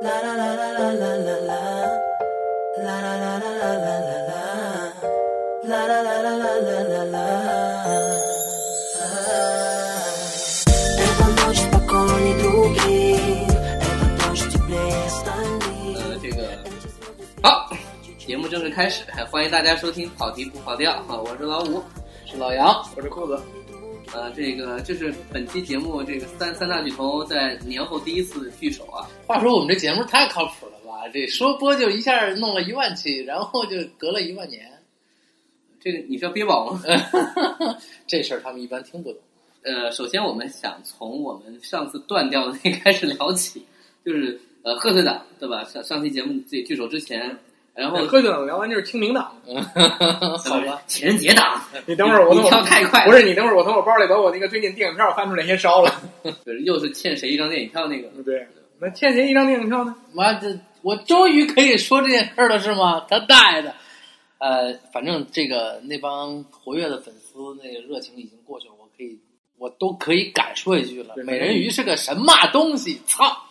啦啦啦啦啦啦啦这个好，节目正式开始，欢迎大家收听跑题不跑调，好，我是老五，是老杨，我是裤子。呃，这个这是本期节目这个三三大巨头在年后第一次聚首啊！话说我们这节目太靠谱了吧？这说播就一下弄了一万期，然后就隔了一万年，这个你是要憋宝吗？这事儿他们一般听不懂。呃，首先我们想从我们上次断掉的那开始聊起，就是呃贺岁档对吧？上上期节目自己聚首之前，然后喝酒党聊完就是清明党。好吧，情人节档，你等会儿，我跳太快，不是你等会儿，我从我包里把我那个最近电影票翻出来先烧了。就是又是欠谁一张电影票那个。对，那欠谁一张电影票呢？妈这我终于可以说这件事儿了是吗？他大爷的！呃，反正这个那帮活跃的粉丝那个热情已经过去了，我可以我都可以敢说一句了，美人鱼是个神马东西，操！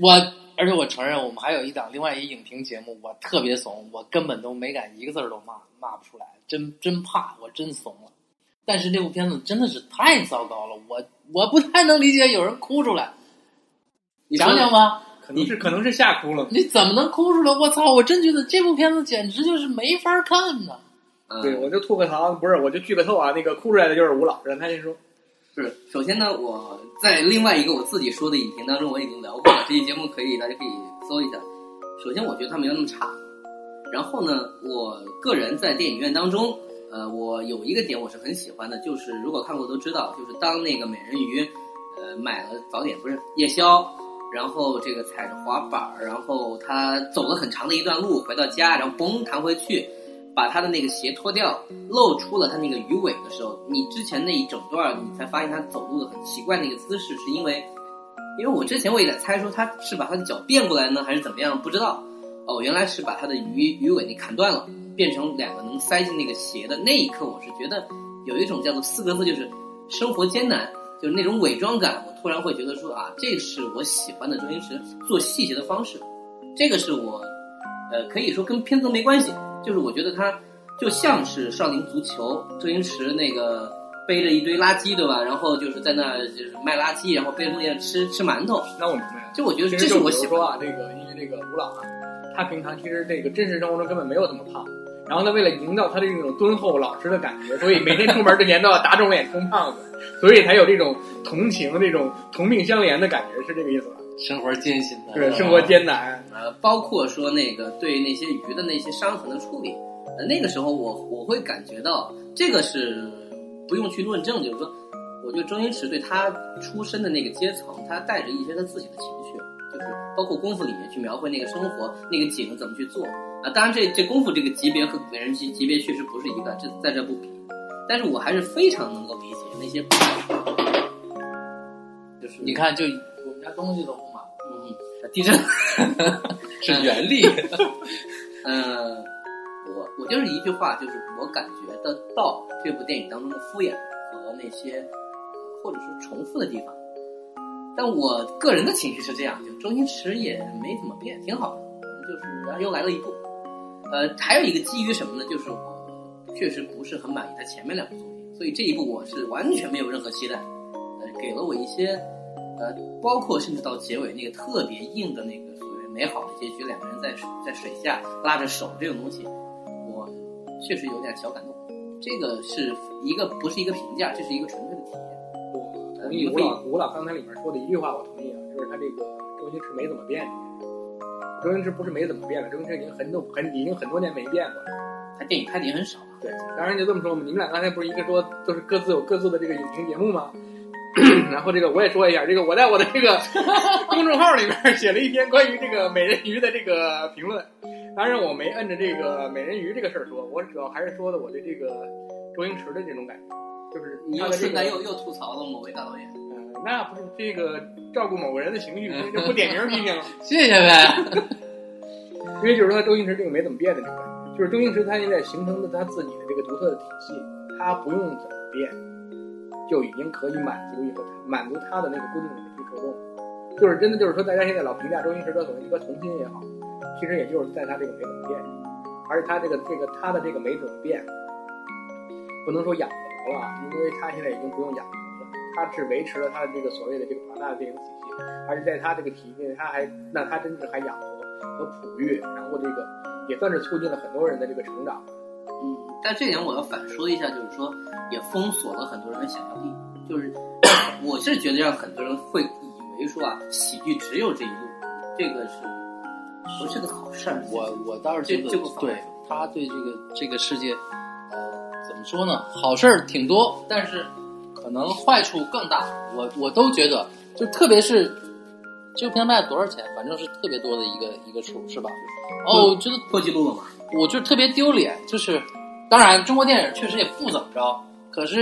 我而且我承认，我们还有一档另外一影评节目，我特别怂，我根本都没敢一个字儿都骂，骂不出来，真真怕，我真怂了。但是这部片子真的是太糟糕了，我我不太能理解有人哭出来，你说讲讲吧。可能是可能是吓哭了。你怎么能哭出来？我操！我真觉得这部片子简直就是没法看呐！嗯对，我就吐个槽，不是，我就剧个透啊。那个哭出来的就是吴老，师他先说。是，首先呢，我在另外一个我自己说的影评当中，我已经聊过了。这期节目可以大家可以搜一下。首先，我觉得它没有那么差。然后呢，我个人在电影院当中，呃，我有一个点我是很喜欢的，就是如果看过都知道，就是当那个美人鱼，呃，买了早点不是夜宵，然后这个踩着滑板，然后他走了很长的一段路回到家，然后嘣弹回去，把他的那个鞋脱掉，露出了他那个鱼尾的时候，你之前那一整段你才发现他走路的很奇怪那个姿势，是因为，因为我之前我也在猜说他是把他的脚变过来呢，还是怎么样，不知道。哦，原来是把他的鱼鱼尾给砍断了，变成两个能塞进那个鞋的。那一刻，我是觉得有一种叫做四个字，就是生活艰难，就是那种伪装感。我突然会觉得说啊，这是我喜欢的周星驰做细节的方式。这个是我，呃，可以说跟片子没关系，就是我觉得他就像是少林足球，周星驰那个背着一堆垃圾，对吧？然后就是在那就是卖垃圾，然后背着东西吃吃馒头。那我明白了。就我觉得这是我喜欢说啊，这个因为这个吴老啊，他平常其实这个真实生活中根本没有这么胖。然后呢，为了营造他的这种敦厚老实的感觉，所以每天出门之前都要打肿脸充胖子，所以才有这种同情、这种同病相怜的感觉，是这个意思吧？生活艰辛的，对，生活艰难。呃，包括说那个对那些鱼的那些伤痕的处理，呃，那个时候我我会感觉到这个是不用去论证，就是说，我觉得周星驰对他出身的那个阶层，他带着一些他自己的情绪，就是包括功夫里面去描绘那个生活，那个景怎么去做啊。当然这这功夫这个级别和美人级级别确实不是一个，这在这不比，但是我还是非常能够理解那些，就是你看，就我们家东西都不满，嗯，地震。是原力。嗯，我我就是一句话，就是我感觉得到这部电影当中的敷衍和那些呃或者是重复的地方。但我个人的情绪是这样，就周星驰也没怎么变，挺好的，就是然后又来了一部。呃，还有一个基于什么呢？就是我确实不是很满意他前面两部作品，所以这一部我是完全没有任何期待。呃，给了我一些呃，包括甚至到结尾那个特别硬的那个所谓美好的结局，两个人在水在水下拉着手这种东西，我确实有点小感动。这个是一个不是一个评价，这是一个纯粹的体验。我同意吴老吴老刚才里面说的一句话，我同意啊，就是他这个周星驰没怎么变。周星驰不是没怎么变了，周星驰已经很多很已经很多年没变过了。他电影拍的也很少啊。对，当然就这么说嘛。你们俩刚才不是一个说都是各自有各自的这个影评节目吗？然后这个我也说一下，这个我在我的这个 公众号里面写了一篇关于这个美人鱼的这个评论。当然我没摁着这个美人鱼这个事儿说，我主要还是说的我对这个周星驰的这种感觉，就是你又他的这个顺带又又吐槽了某位大导演。呃，那不是这个照顾某个人的情绪，所以就不点名批评了。谢谢呗。因为就是说周星驰这个没怎么变的这个，就是周星驰他现在形成的他自己的这个独特的体系，他不用怎么变，就已经可以满足一个满足他的那个固定的人群受众。就是真的就是说，大家现在老评价周星驰的所谓一个童心也好，其实也就是在他这个没怎么变，而且他这个这个他的这个没怎么变，不能说养活了，因为他现在已经不用养活了，他是维持了他的这个所谓的这个庞大的电影体系，而且在他这个体系内，他还那他真是还养活和哺育，然后这个也算是促进了很多人的这个成长。嗯，但这点我要反说一下，就是说也封锁了很多人的想象力。就是 我是觉得让很多人会以为说啊，喜剧只有这一路，这个是不是个好事儿？我我倒是觉得对他对这个这个世界，呃，怎么说呢？好事儿挺多，但是可能坏处更大。我我都觉得，就特别是这个片卖了多少钱，反正是特别多的一个一个数，是吧？哦，我觉得破纪录了嘛？我就特别丢脸，就是当然中国电影确实也不怎么着，可是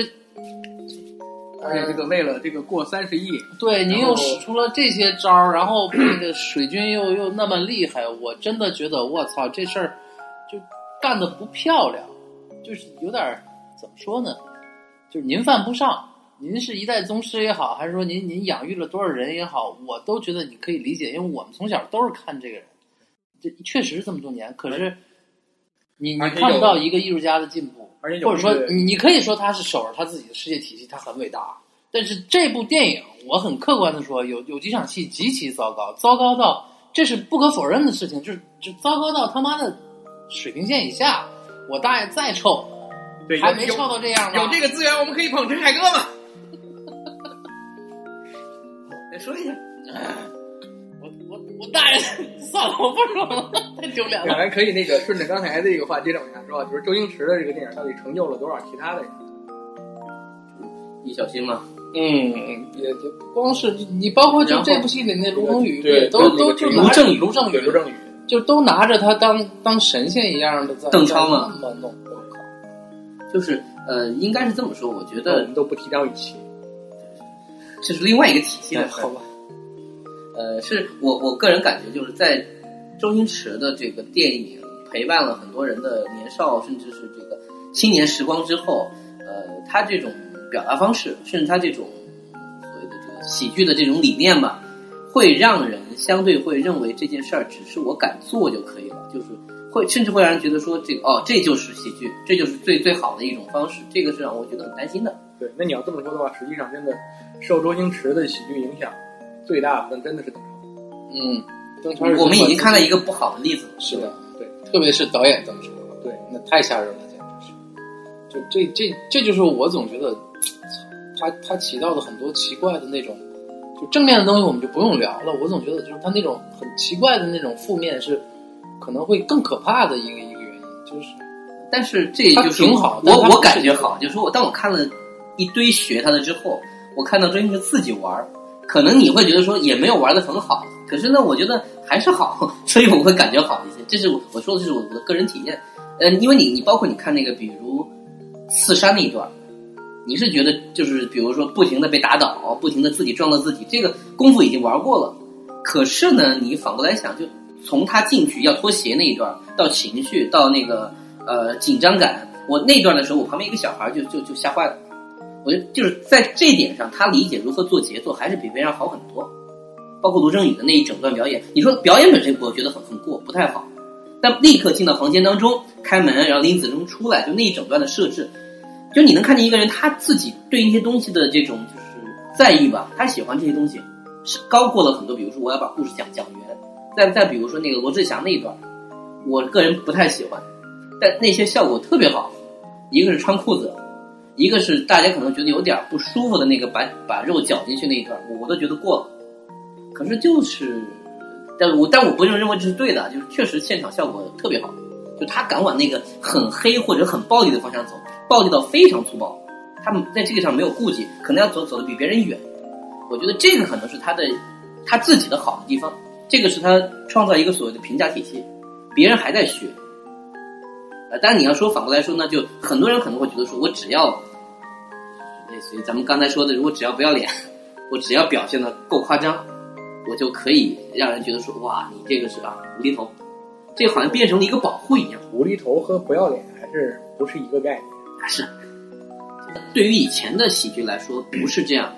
而且这个为了这个过三十亿，对，您又使出了这些招儿，然后 那个水军又又那么厉害，我真的觉得我操，这事儿就干的不漂亮，就是有点儿怎么说呢？就是您犯不上，您是一代宗师也好，还是说您您养育了多少人也好，我都觉得你可以理解，因为我们从小都是看这个人，这确实是这么多年，可是你你看不到一个艺术家的进步，而且有或者说你你可以说他是守着他自己的世界体系，他很伟大。但是这部电影，我很客观的说，有有几场戏极其糟糕，糟糕到这是不可否认的事情，就是就糟糕到他妈的水平线以下。我大爷再臭，对还没臭到这样呢？有这个资源，我们可以捧陈凯歌嘛？再说一下，我我我大爷，算了，我不说了，太丢脸了。两人可以那个顺着刚才这个话接着往下说，就是周星驰的这个电影到底成就了多少其他的人？易小星嘛，嗯，也也不光是你，你包括就这部戏里那卢龙宇，对都都就卢正雨卢正雨，卢正雨，就都拿着他当当神仙一样的在邓超嘛那么弄，我靠！就是呃，应该是这么说，我觉我得们都不提张雨绮。这是另外一个体系的好。吧，呃，是我我个人感觉，就是在周星驰的这个电影陪伴了很多人的年少，甚至是这个青年时光之后，呃，他这种表达方式，甚至他这种所谓的这个喜剧的这种理念吧，会让人相对会认为这件事儿只是我敢做就可以了，就是会甚至会让人觉得说这个哦，这就是喜剧，这就是最最好的一种方式，这个是让我觉得很担心的。对，那你要这么说的话，实际上真的受周星驰的喜剧影响最大的，那真的是邓超。嗯，邓超是我们已经看到一个不好的例子了，是的，对特别是导演邓超，对，那太吓人了，简直是。就这这这就是我总觉得，他他起到的很多奇怪的那种，就正面的东西我们就不用聊了。我总觉得就是他那种很奇怪的那种负面是可能会更可怕的一个一个原因，就是但是这他就是挺好但我我感觉好，就是说我当我看了一堆学他的之后，我看到周星驰自己玩儿，可能你会觉得说也没有玩的很好，可是呢，我觉得还是好，所以我会感觉好一些。这是我我说的是我的个人体验，嗯，因为你你包括你看那个，比如四山那一段，你是觉得就是比如说不停的被打倒，不停的自己撞到自己，这个功夫已经玩过了。可是呢，你反过来想，就从他进去要脱鞋那一段，到情绪，到那个呃紧张感，我那段的时候，我旁边一个小孩就就就吓坏了。我觉得就是在这点上，他理解如何做节奏，还是比别人好很多。包括卢正雨的那一整段表演，你说表演本身我觉得很很过，不太好，但立刻进到房间当中，开门，然后林子忠出来，就那一整段的设置，就你能看见一个人他自己对一些东西的这种就是在意吧，他喜欢这些东西，是高过了很多。比如说我要把故事讲讲圆，再再比如说那个罗志祥那一段，我个人不太喜欢，但那些效果特别好，一个是穿裤子。一个是大家可能觉得有点不舒服的那个把把肉搅进去那一段，我都觉得过了。可是就是，但我但我不认为这是对的，就是确实现场效果特别好，就他敢往那个很黑或者很暴力的方向走，暴力到非常粗暴，他们在这个上没有顾忌，可能要走走的比别人远。我觉得这个可能是他的他自己的好的地方，这个是他创造一个所谓的评价体系，别人还在学。呃，当然你要说反过来说呢，就很多人可能会觉得说，我只要类似于咱们刚才说的，如果只要不要脸，我只要表现的够夸张，我就可以让人觉得说，哇，你这个是啊无厘头，这好像变成了一个保护一样。无厘头和不要脸还是不是一个概念。是，对于以前的喜剧来说不是这样，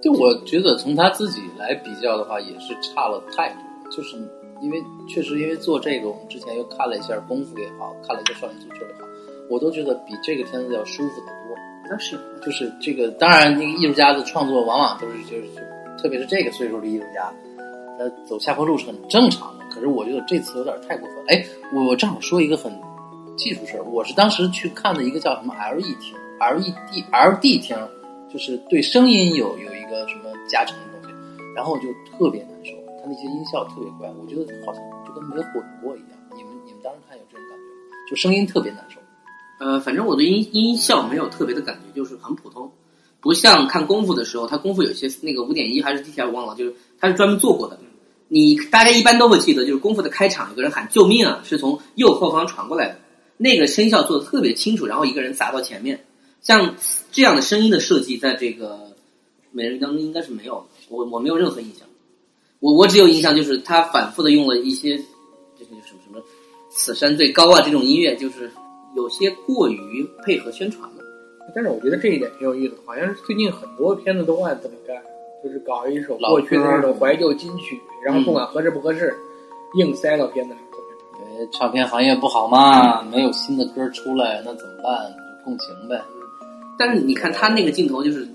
就我觉得从他自己来比较的话，也是差了太多。就是因为确实因为做这个，我们之前又看了一下《功夫》也好，看了一下《少林足球》也好，我都觉得比这个片子要舒服得多。那是就是这个，当然，那个艺术家的创作往往都是就是，特别是这个岁数的艺术家，他走下坡路是很正常的。可是我觉得这次有点太过分。哎，我正好说一个很技术事儿，我是当时去看的一个叫什么 LED 厅，LED LD 厅，就是对声音有有一个什么加成的东西，然后我就特别难受，他那些音效特别怪，我觉得好像就跟没混过一样。你们你们当时看有这种感觉吗？就声音特别难受。呃，反正我对音音效没有特别的感觉，就是很普通，不像看功夫的时候，它功夫有些那个五点一还是 DTR 忘了，就是它是专门做过的。你大家一般都会记得，就是功夫的开场有个人喊救命啊，是从右后方传过来的，那个声效做的特别清楚，然后一个人砸到前面，像这样的声音的设计，在这个美人鱼当中应该是没有的，我我没有任何印象，我我只有印象就是他反复的用了一些，就是什么什么此山最高啊这种音乐，就是有些过于配合宣传了。但是我觉得这一点挺有意思的，好像是最近很多片子都爱这么干，就是搞一首老过去的那种怀旧金曲，然后不管合适不合适，硬塞到片子里头去。因为唱片行业不好嘛，没有新的歌出来，那怎么办？就共情呗。但是你看他那个镜头就是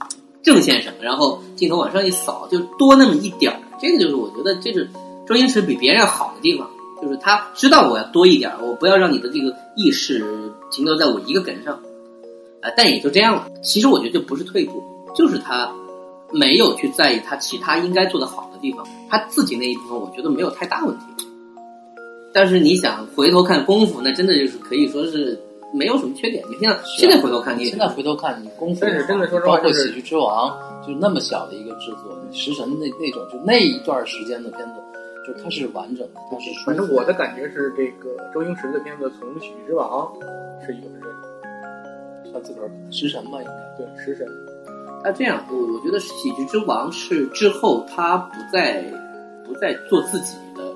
郑先生，然后镜头往上一扫，就多那么一点儿。这个就是我觉得这是周星驰比别人好的地方，就是他知道我要多一点儿，我不要让你的这个意识停留在我一个梗上，啊、但也就这样了。其实我觉得这不是退步，就是他没有去在意他其他应该做的好的地方，他自己那一部分我觉得没有太大问题。但是你想回头看功夫，那真的就是可以说是没有什么缺点。你现在现在回头看，现在回头看，你功夫但是真的说实话就是包括喜剧之王，就那么小的一个制作，你食神那那种，就那一段时间的片子，就它是完整的，它是反正我的感觉是，这个周星驰的片子从《喜剧之王》是一个分水岭，他自个儿食神吧，应该。对《食神》那这样，我我觉得《喜剧之王》是之后他不再不再做自己的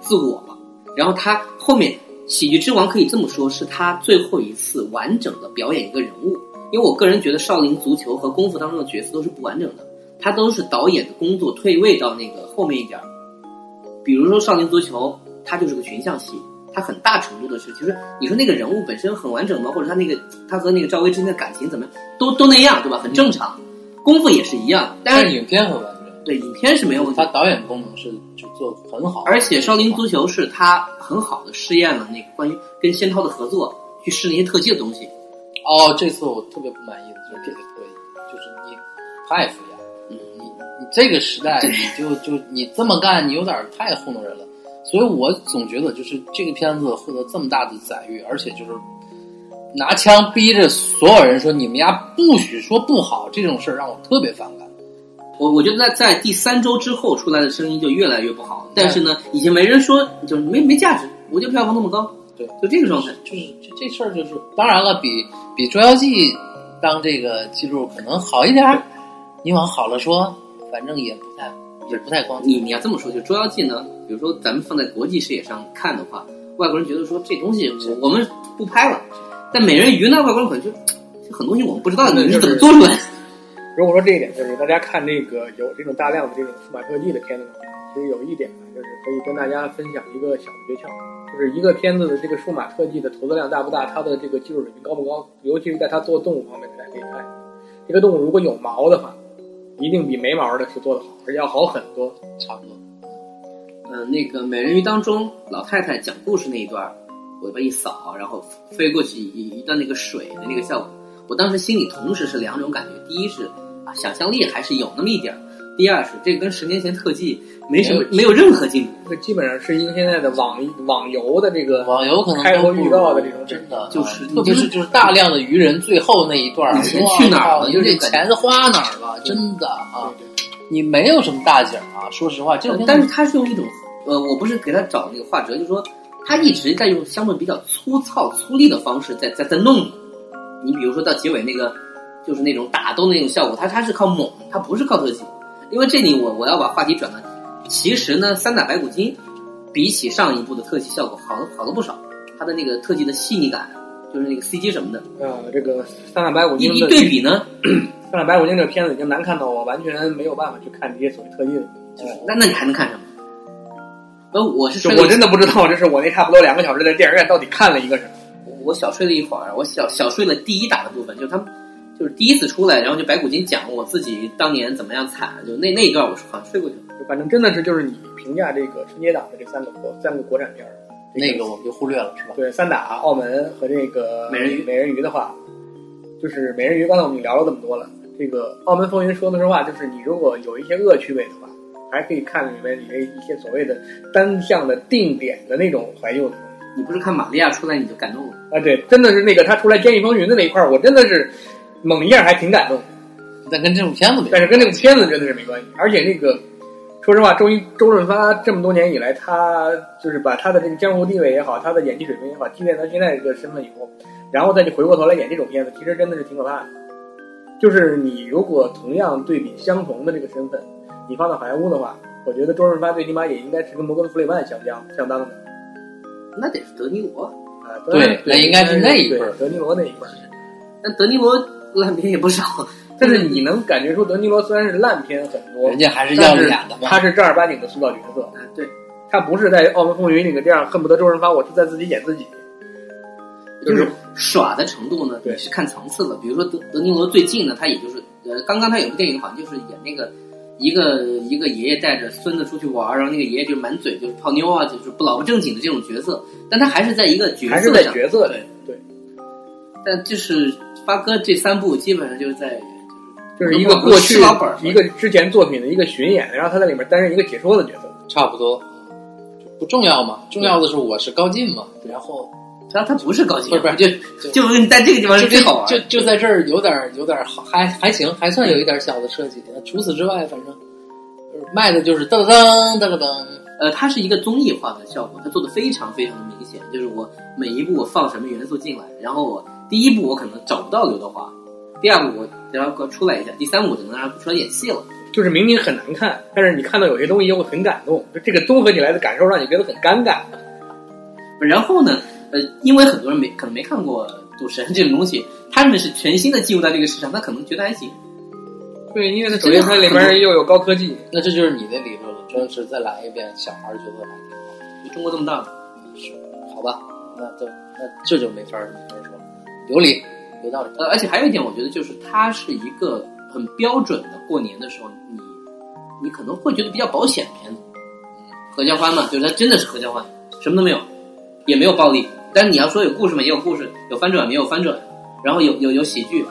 自我了，然后他后面《喜剧之王》可以这么说，是他最后一次完整的表演一个人物。因为我个人觉得少林足球和功夫当中的角色都是不完整的，他都是导演的工作退位到那个后面一点儿。比如说少林足球，它就是个群像戏，它很大程度的是，其实你说那个人物本身很完整吗？或者他那个他和那个赵薇之间的感情怎么，都都那样，对吧？很正常。功夫也是一样，但是影片很完整，对影片是没有问题他。导演功能是就做得很好，而且少林足球是他很好的试验了那个关于跟仙涛的合作，去试那些特技的东西。哦，这次我特别不满意的就是这个特意，就是你太敷衍，嗯你你这个时代你就就你这么干，你有点太糊弄人了。所以我总觉得就是这个片子获得这么大的载誉，而且就是拿枪逼着所有人说你们家不许说不好，这种事儿让我特别反感。我我觉得在在第三周之后出来的声音就越来越不好，但是呢，已经没人说就是没没价值，我就票房那么高，对，就这个状态。就是这这事儿就是，当然了，比比《捉妖记》当这个记录可能好一点儿。你往好了说，反正也不太也不太光。你你要这么说，就《捉妖记》呢，比如说咱们放在国际视野上看的话，外国人觉得说这东西我我们不拍了，但美人鱼呢，外国人可能就这很多东西我们不知道，你是怎么做出来？如果说这一点，就是大家看这个有这种大量的这种数码特技的片子其实有一点呢，就是可以跟大家分享一个小的诀窍，就是一个片子的这个数码特技的投资量大不大，它的这个技术水平高不高，尤其是在它做动物方面，大家可以看一下，这个动物如果有毛的话，一定比没毛的是做的好，而且要好很多。差不多。嗯，那个美人鱼当中，老太太讲故事那一段，尾巴一扫，然后飞过去一一段那个水的那个效果，我当时心里同时是两种感觉：第一是啊，想象力还是有那么一点；第二是这跟十年前特技没什么没有任何进步。这基本上是一个现在的网网游的这个网游可能开头预告的这种真的就是啊特别是就是大量的愚人最后那一段儿，钱去哪儿了就这钱花哪儿了？真的啊，你没有什么大景啊。说实话，这种但是他是用一种呃，我不是给他找那个画折，就是说他一直在用相对比较粗糙、粗粝的方式在在在弄你。你比如说到结尾那个，就是那种打斗那种效果，他他是靠猛，他不是靠特技。因为这里我我要把话题转了，其实呢，三打白骨精比起上一部的特技效果好好了不少，它的那个特技的细腻感，就是那个 CG 什么的。呃，这个《三打白骨精》一一对比呢，《三打白骨精》这个片子已经难看到我完全没有办法去看这些所谓特技了。那那你还能看什么？呃，我是我真的不知道，这是我那差不多两个小时在电影院到底看了一个什么。我小睡了一会儿，我小小睡了第一打的部分，就是他们就是第一次出来，然后就白骨精讲我自己当年怎么样惨，就那那一段我好像睡过去了。就反正真的是就是你评价这个春节档的这三个国三个国产片儿，这那个我们就忽略了，是吧？对三打、澳门和这个美人鱼美人鱼的话，就是美人鱼，刚才我们聊了这么多了。这个澳门风云说的实话，就是你如果有一些恶趣味的话，还可以看里面里面一些所谓的单向的定点的那种怀旧的。你不是看玛利亚出来你就感动了？啊，对，真的是那个他出来《监狱风云》的那一块儿，我真的是猛一下还挺感动。但跟这种片子没但是跟这个片子真的是没关系。而且那个，说实话，周一周润发这么多年以来，他就是把他的这个江湖地位也好，他的演技水平也好，积淀到现在这个身份以后，然后再去回过头来演这种片子，其实真的是挺可怕的。就是你如果同样对比相同的这个身份，你放到好莱坞的话，我觉得周润发最起码也应该是跟摩根·弗里曼相当相当的那得是德尼罗，啊。对那应该是那一辈儿对德尼罗那一辈儿。但德尼罗烂片也不少。但是你能感觉出德尼罗虽然是烂片很多，人家还是要但是脸的嘛。他是正儿八经的塑造角色。啊，对，他不是在《澳门风云》里面这样恨不得周润发，我是在自己演自己。就是耍的程度呢，对是看层次的。比如说德德尼罗最近呢，他也就是呃，刚刚他有部电影好像就是演那个一个一个爷爷带着孙子出去玩，然后那个爷爷就满嘴就是泡妞啊，就是不老不正经的这种角色，但他还是在一个角色上，还是在角色里对，对，但就是发哥这三部基本上就是在就是一个过去老本儿一个之前作品的一个巡演，然后他在里面担任一个解说的角色。差不多，不重要嘛。重要的是我是高进嘛，然后他他不是高级，不是不就就你在这个地方是就最好玩就就在这儿有点儿有点儿好，还还行，还算有一点小的设计。除此之外，反正就是卖的就是噔噔噔噔噔。呃，它是一个综艺化的效果，它做的非常非常的明显。就是我每一步我放什么元素进来，然后我第一步我可能找不到刘德华，第二步我只要给出来一下，第三步我就能让他出来演戏了。就是明明很难看，但是你看到有些东西又很感动，就这个综合起来的感受让你觉得很尴尬。然后呢，呃，因为很多人没可能没看过《赌神》这种东西，他们是全新的进入到这个市场，他可能觉得还行。对，因为它首先它里面又有高科技，那这就是你的理论了，真是再来一遍，小孩觉得还挺好。就中国这么大，是，好吧，那就那这就没法儿没法有理有道理。呃，而且还有一点，我觉得就是它是一个很标准的过年的时候，你你可能会觉得比较保险的片子，嗯，合家欢嘛，就是它真的是合家欢，什么都没有，也没有暴力，但是你要说有故事嘛，也有故事，有翻转，也有翻转，然后有有有喜剧，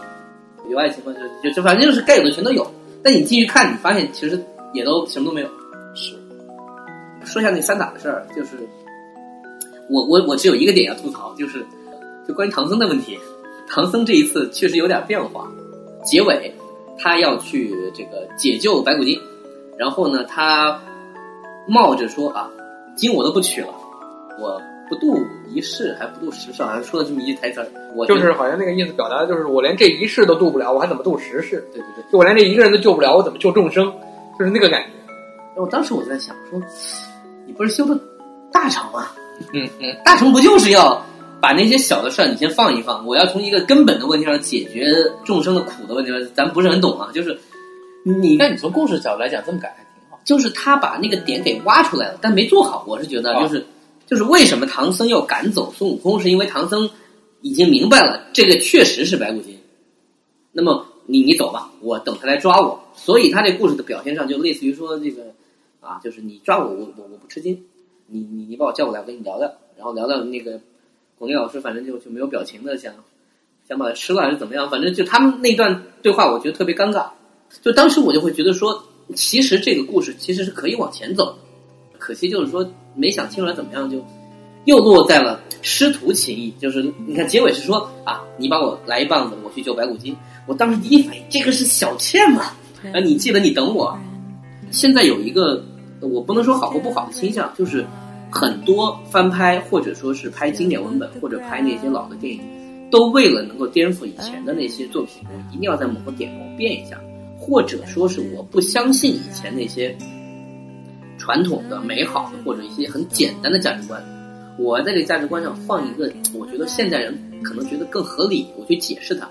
有爱情嘛，就就就反正就是该有的全都有。但你进去看，你发现其实也都什么都没有。是，说一下那三打的事儿，就是我我我只有一个点要吐槽，就是就关于唐僧的问题。唐僧这一次确实有点变化，结尾他要去这个解救白骨精，然后呢，他冒着说啊，经我都不取了，我不渡一世还不渡十世，好像说了这么一句台词儿。我就是好像那个意思表达的就是我连这一世都渡不了，我还怎么渡十世？对对对。就我连这一个人都救不了，我怎么救众生？就是那个感觉。我当时我就在想说，你不是修的大成吗？嗯嗯，大成不就是要把那些小的事儿你先放一放？我要从一个根本的问题上解决众生的苦的问题上，咱不是很懂啊。就是你，但你从故事角度来讲，这么改还挺好。就是他把那个点给挖出来了，但没做好。我是觉得，啊就是就是为什么唐僧要赶走孙悟空，是因为唐僧已经明白了这个确实是白骨精。那么你你走吧，我等他来抓我。所以他这故事的表现上就类似于说这个啊，就是你抓我，我我我不吃惊。你你你把我叫过来，我跟你聊聊，然后聊聊那个巩俐老师，反正就就没有表情的想想把它吃了还是怎么样，反正就他们那段对话，我觉得特别尴尬。就当时我就会觉得说，其实这个故事其实是可以往前走的，可惜就是说没想清楚怎么样，就又落在了师徒情谊。就是你看结尾是说啊，你帮我来一棒子，我去救白骨精。我当时第一反应，这个是小倩嘛？啊，你记得你等我。现在有一个我不能说好或不好的倾向，就是很多翻拍或者说是拍经典文本或者拍那些老的电影，都为了能够颠覆以前的那些作品，我一定要在某个点我变一下，或者说是我不相信以前那些传统的、美好的或者一些很简单的价值观，我在这个价值观上放一个我觉得现代人可能觉得更合理，我去解释它。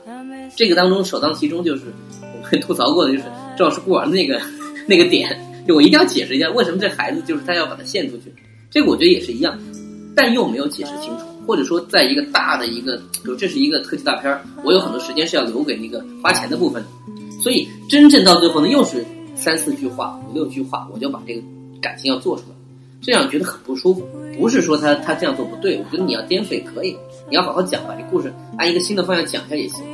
这个当中首当其冲就是我们吐槽过的，就是赵氏孤儿那个那个点，就我一定要解释一下为什么这孩子就是他要把他献出去。这个我觉得也是一样，但又没有解释清楚，或者说在一个大的一个，比如这是一个特技大片儿，我有很多时间是要留给那个花钱的部分的，所以真正到最后呢，又是三四句话、五六句话，我就把这个感情要做出来，这样觉得很不舒服。不是说他他这样做不对，我觉得你要颠覆也可以，你要好好讲，把这故事按一个新的方向讲一下也行。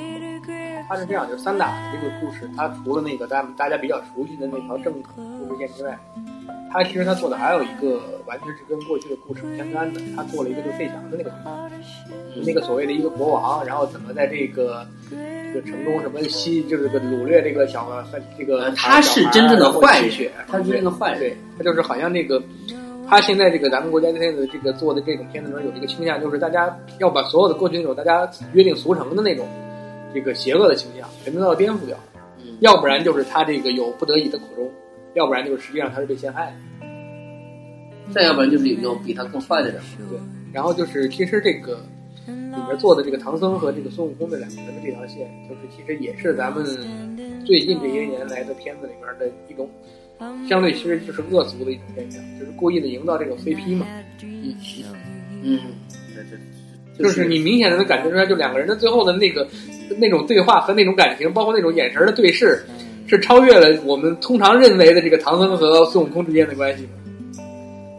他是这样，就是三打这个故事，他除了那个大大家比较熟悉的那条正故事线之外，他其实他做的还有一个完全是跟过去的故事不相干的，他做了一个就费翔的那个故事，那个所谓的一个国王，然后怎么在这个这个城中什么西就是这个掳掠这个小这个呃他是真正的坏血，他是真正的坏人对，他就是好像那个。他现在这个咱们国家现在的这个做的这种片子中有一个倾向，就是大家要把所有的过去那种大家约定俗成的那种这个邪恶的倾向全都要颠覆掉，嗯要不然就是他这个有不得已的苦衷，要不然就是实际上他是被陷害的。再要不然就是有比他更坏的人。对，然后就是其实这个里面做的这个唐僧和这个孙悟空的两个人的这条线，就是其实也是咱们最近这些年来的片子里面的一种相对其实就是恶俗的一种现象，就是故意的营造这种 CP 嘛，嗯，这这就是你明显的能感觉出来，就两个人的最后的那个那种对话和那种感情，包括那种眼神的对视，是超越了我们通常认为的这个唐僧和孙悟空之间的关系吗。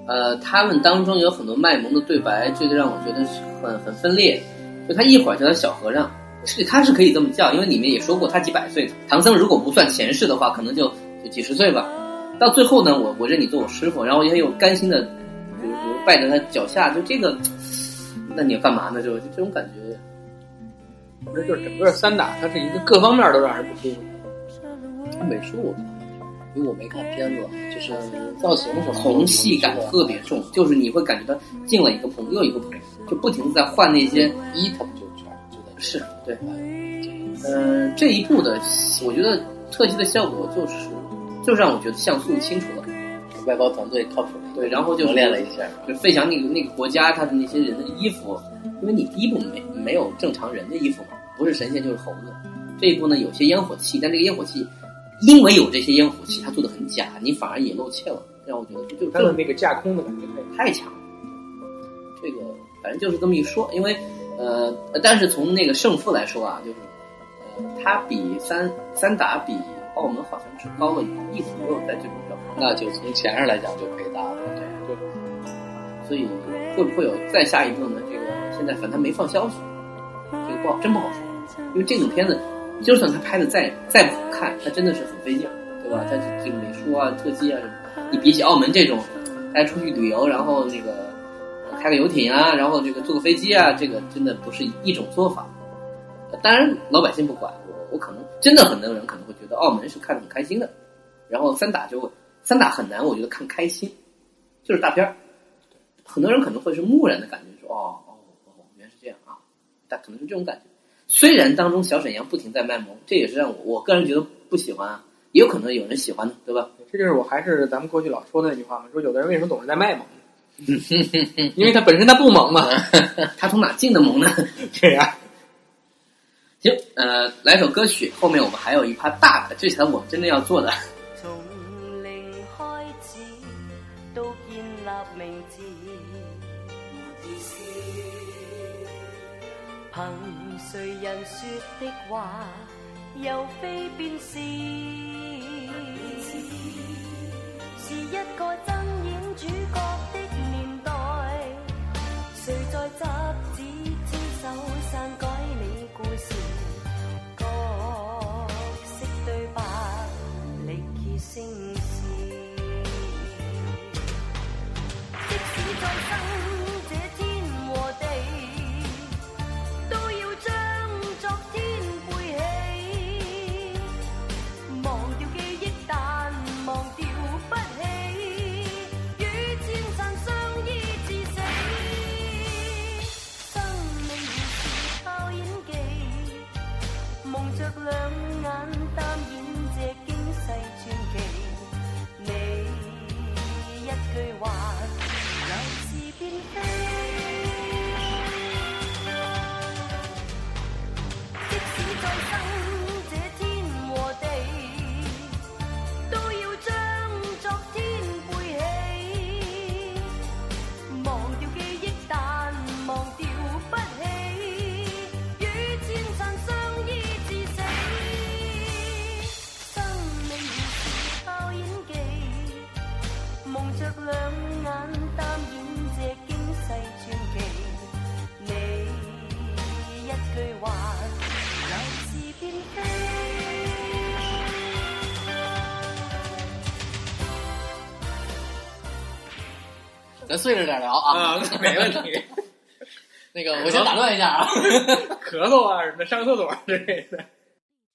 呃，他们当中有很多卖萌的对白，这个让我觉得很很分裂。就他一会儿叫他小和尚，是他是可以这么叫，因为里面也说过他几百岁，唐僧如果不算前世的话，可能就就几十岁吧。到最后呢，我我认你做我师傅，然后也有甘心的，比如比如拜在他脚下，就这个，那你要干嘛呢？就就这种感觉，反正就是整个三打，它是一个各方面都让人不舒服。美术我，因为我没看片子，就是造型什么的童戏感特别重，就是你会感觉到进了一个棚又一个棚，就不停的在换那些一他们就全就在是对，嗯、这一部的我觉得特技的效果就是就让我觉得像素清楚了。外包团队靠谱，对，然后就磨练了一下，就费翔那个那个国家，他的那些人的衣服，因为你第一部没没有正常人的衣服嘛，不是神仙就是猴子。这一部呢有些烟火气，但这个烟火气，因为有这些烟火气，它做的很假，你反而也露怯了，让我觉得就就它的那个架空的感觉太太强了。这个反正就是这么一说，因为呃，但是从那个胜负来说啊，就是呃，他比三三打比澳门好像只高了一左右，在这种票房。那就从钱上来讲就可以打了。对，所以会不会有再下一步呢？这个现在反正他没放消息，这个不好，真不好说。因为这种片子，就算他拍的再再不好看，他真的是很费劲，对吧？他这个美术啊、特技啊什么，你比起澳门这种，大家出去旅游，然后那个开个游艇啊，然后这个坐个飞机啊，这个真的不是一种做法。当然，老百姓不管我，我可能真的很多人可能会觉得澳门是看的很开心的，然后三打就三打很难，我觉得看开心，就是大片儿。很多人可能会是木然的感觉，说哦哦哦，原来是这样啊，但可能是这种感觉。虽然当中小沈阳不停在卖萌，这也是让我我个人觉得不喜欢啊，也有可能有人喜欢的，对吧？这就是我还是咱们过去老说的那句话嘛，说有的人为什么总是在卖萌？因为他本身他不萌嘛。他从哪进的萌呢？对呀、行，呃，来首歌曲，后面我们还有一趴大的，这才我们真的要做的。从零开始到建立名字，憑谁人说的话，又非便是，是一个争演主角的年代，谁在执子之手散过咱碎着点聊啊。啊，没问题。那个，我先打断一下啊。咳嗽啊什么的，上厕所之类的。